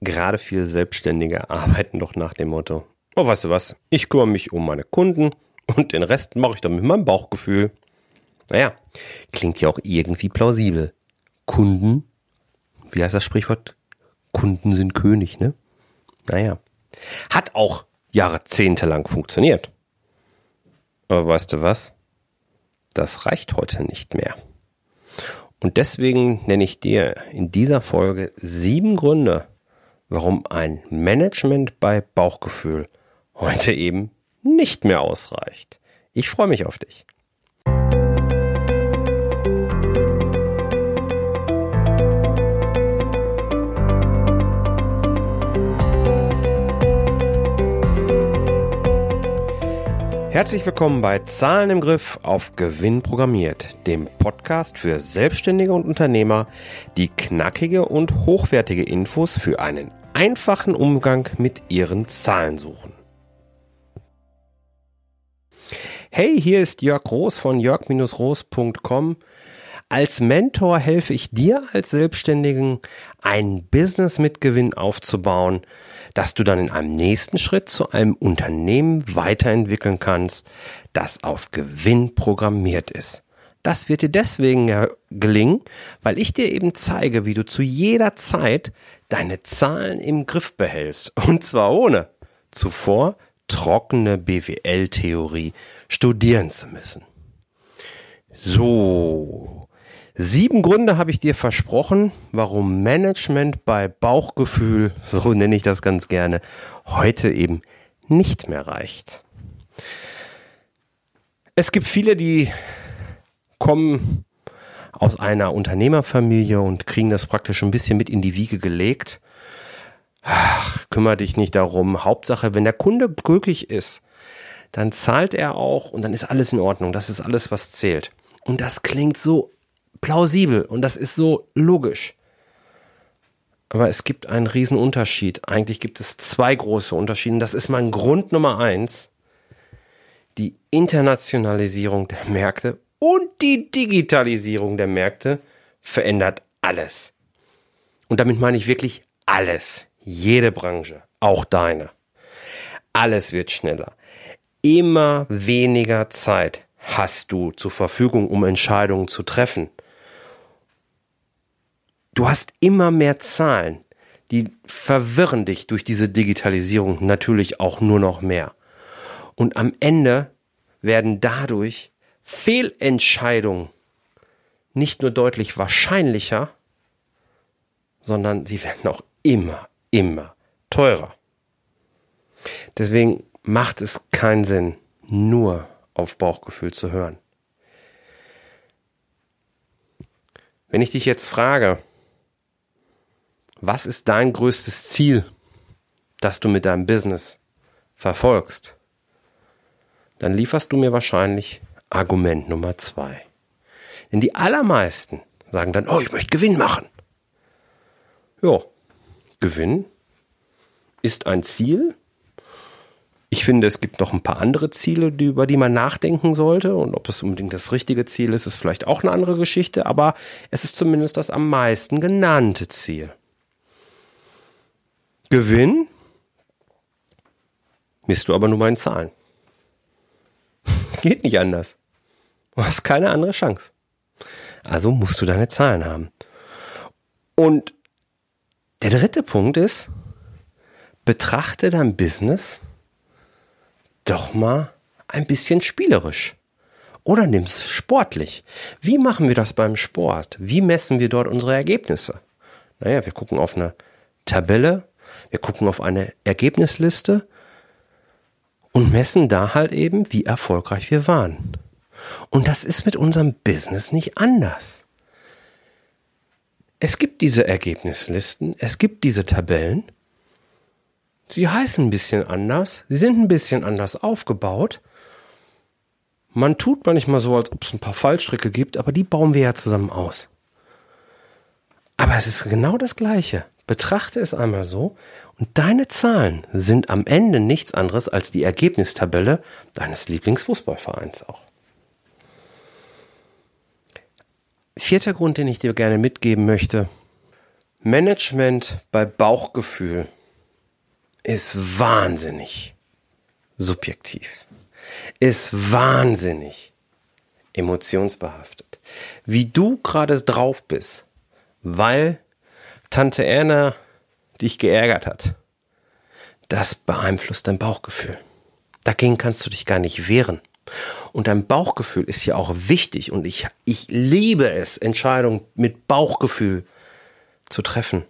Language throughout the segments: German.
Gerade viele Selbstständige arbeiten doch nach dem Motto, oh, weißt du was, ich kümmere mich um meine Kunden und den Rest mache ich dann mit meinem Bauchgefühl. Naja, klingt ja auch irgendwie plausibel. Kunden, wie heißt das Sprichwort? Kunden sind König, ne? Naja, hat auch jahrzehntelang funktioniert. Aber weißt du was? Das reicht heute nicht mehr. Und deswegen nenne ich dir in dieser Folge sieben Gründe, warum ein Management bei Bauchgefühl heute eben nicht mehr ausreicht. Ich freue mich auf dich. Herzlich willkommen bei Zahlen im Griff auf Gewinn programmiert, dem Podcast für Selbstständige und Unternehmer, die knackige und hochwertige Infos für einen einfachen Umgang mit ihren Zahlen suchen. Hey, hier ist Jörg Roos von jörg-roos.com. Als Mentor helfe ich dir als Selbstständigen, ein Business mit Gewinn aufzubauen, dass du dann in einem nächsten Schritt zu einem Unternehmen weiterentwickeln kannst, das auf Gewinn programmiert ist. Das wird dir deswegen gelingen, weil ich dir eben zeige, wie du zu jeder Zeit deine Zahlen im Griff behältst. Und zwar ohne zuvor trockene BWL-Theorie studieren zu müssen. So, Sieben Gründe habe ich dir versprochen, warum Management bei Bauchgefühl, so nenne ich das ganz gerne, heute eben nicht mehr reicht. Es gibt viele, die kommen aus einer Unternehmerfamilie und kriegen das praktisch ein bisschen mit in die Wiege gelegt. Ach, kümmere dich nicht darum. Hauptsache, wenn der Kunde glücklich ist, dann zahlt er auch und dann ist alles in Ordnung. Das ist alles, was zählt. Und das klingt so plausibel und das ist so logisch. Aber es gibt einen riesen Unterschied. Eigentlich gibt es zwei große Unterschiede. Das ist mein Grund Nummer eins. Die Internationalisierung der Märkte und die Digitalisierung der Märkte verändert alles. Und damit meine ich wirklich alles. Jede Branche, auch deine. Alles wird schneller. Immer weniger Zeit hast du zur Verfügung, um Entscheidungen zu treffen. Du hast immer mehr Zahlen, die verwirren dich durch diese Digitalisierung natürlich auch nur noch mehr. Und am Ende werden dadurch Fehlentscheidungen nicht nur deutlich wahrscheinlicher, sondern sie werden auch immer, immer teurer. Deswegen macht es keinen Sinn, nur auf Bauchgefühl zu hören. Wenn ich dich jetzt frage, was ist dein größtes Ziel, das du mit deinem Business verfolgst? Dann lieferst du mir wahrscheinlich Argument Nummer zwei. Denn die allermeisten sagen dann, oh, ich möchte Gewinn machen. Ja, Gewinn ist ein Ziel. Ich finde, es gibt noch ein paar andere Ziele, über die man nachdenken sollte. Und ob es unbedingt das richtige Ziel ist, ist vielleicht auch eine andere Geschichte. Aber es ist zumindest das am meisten genannte Ziel. Gewinn misst du aber nur meinen Zahlen. Geht nicht anders. Du hast keine andere Chance. Also musst du deine Zahlen haben. Und der dritte Punkt ist, betrachte dein Business doch mal ein bisschen spielerisch. Oder nimm's sportlich. Wie machen wir das beim Sport? Wie messen wir dort unsere Ergebnisse? Naja, wir gucken auf eine Tabelle wir gucken auf eine Ergebnisliste und messen da halt eben, wie erfolgreich wir waren. Und das ist mit unserem Business nicht anders. Es gibt diese Ergebnislisten, es gibt diese Tabellen. Sie heißen ein bisschen anders, sie sind ein bisschen anders aufgebaut. Man tut manchmal so, als ob es ein paar Fallstricke gibt, aber die bauen wir ja zusammen aus. Aber es ist genau das Gleiche. Betrachte es einmal so und deine Zahlen sind am Ende nichts anderes als die Ergebnistabelle deines Lieblingsfußballvereins auch. Vierter Grund, den ich dir gerne mitgeben möchte. Management bei Bauchgefühl ist wahnsinnig subjektiv, ist wahnsinnig emotionsbehaftet. Wie du gerade drauf bist, weil Tante Erna dich geärgert hat, das beeinflusst dein Bauchgefühl. Dagegen kannst du dich gar nicht wehren. Und dein Bauchgefühl ist ja auch wichtig und ich, ich liebe es, Entscheidungen mit Bauchgefühl zu treffen.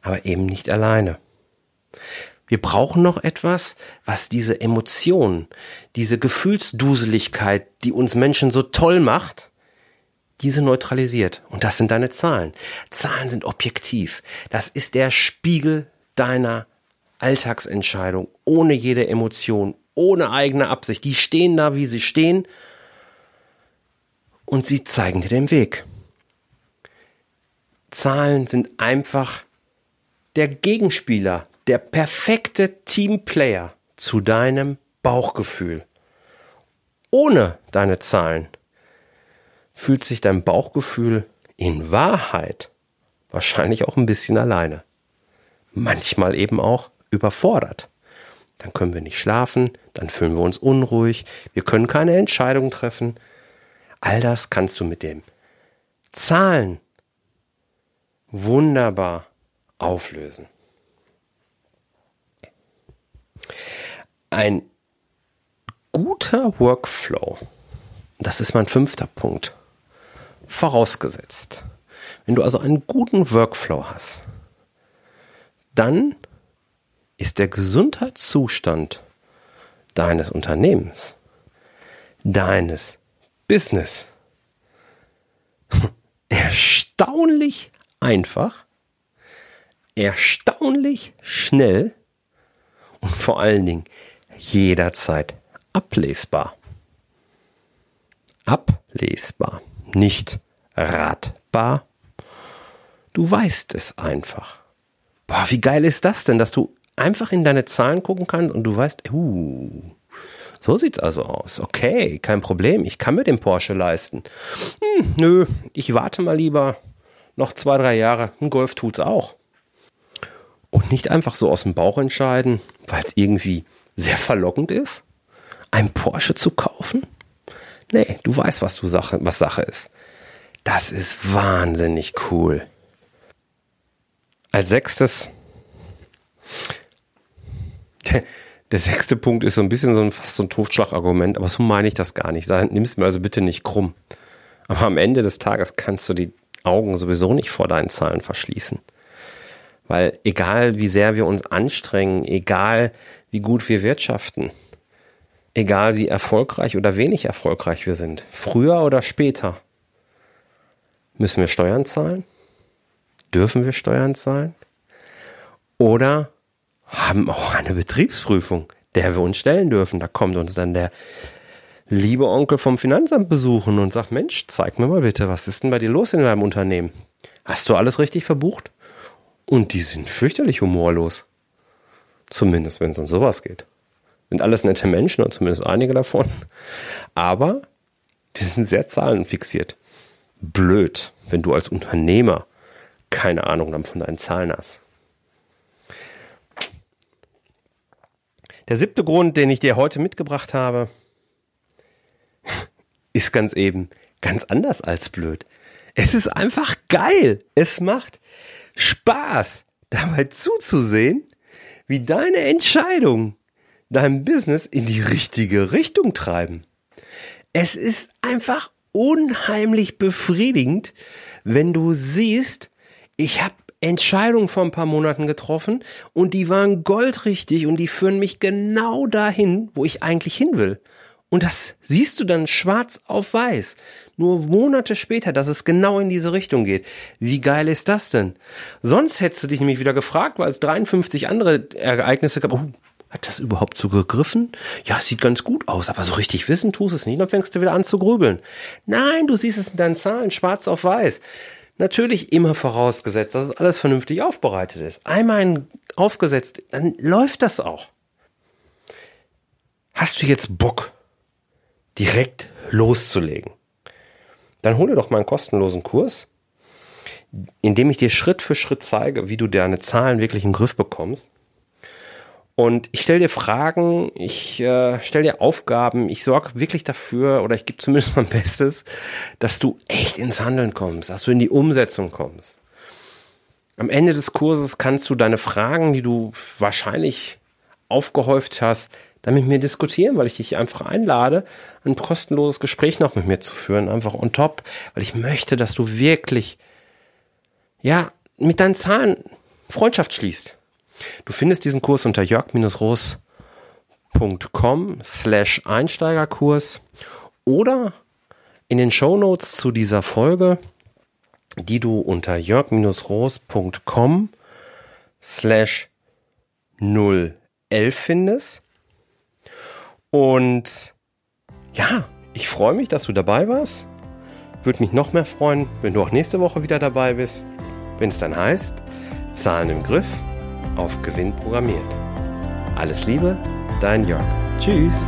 Aber eben nicht alleine. Wir brauchen noch etwas, was diese Emotionen, diese Gefühlsduseligkeit, die uns Menschen so toll macht, diese neutralisiert. Und das sind deine Zahlen. Zahlen sind objektiv. Das ist der Spiegel deiner Alltagsentscheidung, ohne jede Emotion, ohne eigene Absicht. Die stehen da, wie sie stehen. Und sie zeigen dir den Weg. Zahlen sind einfach der Gegenspieler, der perfekte Teamplayer zu deinem Bauchgefühl. Ohne deine Zahlen fühlt sich dein Bauchgefühl in Wahrheit wahrscheinlich auch ein bisschen alleine. Manchmal eben auch überfordert. Dann können wir nicht schlafen, dann fühlen wir uns unruhig, wir können keine Entscheidung treffen. All das kannst du mit dem Zahlen wunderbar auflösen. Ein guter Workflow, das ist mein fünfter Punkt, vorausgesetzt. Wenn du also einen guten Workflow hast, dann ist der Gesundheitszustand deines Unternehmens, deines Business erstaunlich einfach, erstaunlich schnell und vor allen Dingen jederzeit ablesbar. Ablesbar, nicht ratbar. Du weißt es einfach. Boah, wie geil ist das denn, dass du einfach in deine Zahlen gucken kannst und du weißt, uh, so sieht's also aus. Okay, kein Problem. Ich kann mir den Porsche leisten. Hm, nö, ich warte mal lieber noch zwei, drei Jahre. Ein Golf tut's auch. Und nicht einfach so aus dem Bauch entscheiden, weil es irgendwie sehr verlockend ist, ein Porsche zu kaufen. Nee, du weißt, was du Sache, was Sache ist. Das ist wahnsinnig cool. Als sechstes, der, sechste Punkt ist so ein bisschen so ein, fast so ein Totschlagargument, aber so meine ich das gar nicht. Nimm es mir also bitte nicht krumm. Aber am Ende des Tages kannst du die Augen sowieso nicht vor deinen Zahlen verschließen. Weil egal wie sehr wir uns anstrengen, egal wie gut wir wirtschaften, egal wie erfolgreich oder wenig erfolgreich wir sind, früher oder später, müssen wir Steuern zahlen? Dürfen wir Steuern zahlen? Oder haben auch eine Betriebsprüfung, der wir uns stellen dürfen. Da kommt uns dann der liebe Onkel vom Finanzamt besuchen und sagt, Mensch, zeig mir mal bitte, was ist denn bei dir los in deinem Unternehmen? Hast du alles richtig verbucht? Und die sind fürchterlich humorlos. Zumindest, wenn es um sowas geht. Sind alles nette Menschen und zumindest einige davon. Aber die sind sehr zahlenfixiert. Blöd, wenn du als Unternehmer keine Ahnung von deinen Zahlen hast. Der siebte Grund, den ich dir heute mitgebracht habe, ist ganz eben ganz anders als blöd. Es ist einfach geil. Es macht Spaß, dabei zuzusehen, wie deine Entscheidungen dein Business in die richtige Richtung treiben. Es ist einfach unheimlich befriedigend, wenn du siehst, ich habe Entscheidungen vor ein paar Monaten getroffen und die waren goldrichtig und die führen mich genau dahin, wo ich eigentlich hin will. Und das siehst du dann schwarz auf weiß. Nur Monate später, dass es genau in diese Richtung geht. Wie geil ist das denn? Sonst hättest du dich nämlich wieder gefragt, weil es 53 andere Ereignisse gab. Oh, hat das überhaupt so gegriffen? Ja, sieht ganz gut aus, aber so richtig wissen tust es nicht. Dann fängst du wieder an zu grübeln. Nein, du siehst es in deinen Zahlen, schwarz auf weiß. Natürlich immer vorausgesetzt, dass es alles vernünftig aufbereitet ist. Einmal aufgesetzt, dann läuft das auch. Hast du jetzt Bock, direkt loszulegen? Dann hol dir doch mal einen kostenlosen Kurs. indem ich dir Schritt für Schritt zeige, wie du deine Zahlen wirklich im Griff bekommst. Und ich stelle dir Fragen, ich äh, stelle dir Aufgaben, ich sorge wirklich dafür oder ich gebe zumindest mein Bestes, dass du echt ins Handeln kommst, dass du in die Umsetzung kommst. Am Ende des Kurses kannst du deine Fragen, die du wahrscheinlich aufgehäuft hast, dann mit mir diskutieren, weil ich dich einfach einlade, ein kostenloses Gespräch noch mit mir zu führen, einfach on top, weil ich möchte, dass du wirklich, ja, mit deinen Zahlen Freundschaft schließt. Du findest diesen Kurs unter jörg-roos.com slash Einsteigerkurs oder in den Show Notes zu dieser Folge, die du unter jörg-roos.com slash 011 findest. Und ja, ich freue mich, dass du dabei warst. Würde mich noch mehr freuen, wenn du auch nächste Woche wieder dabei bist, wenn es dann heißt, Zahlen im Griff auf Gewinn programmiert. Alles Liebe, dein Jörg. Tschüss.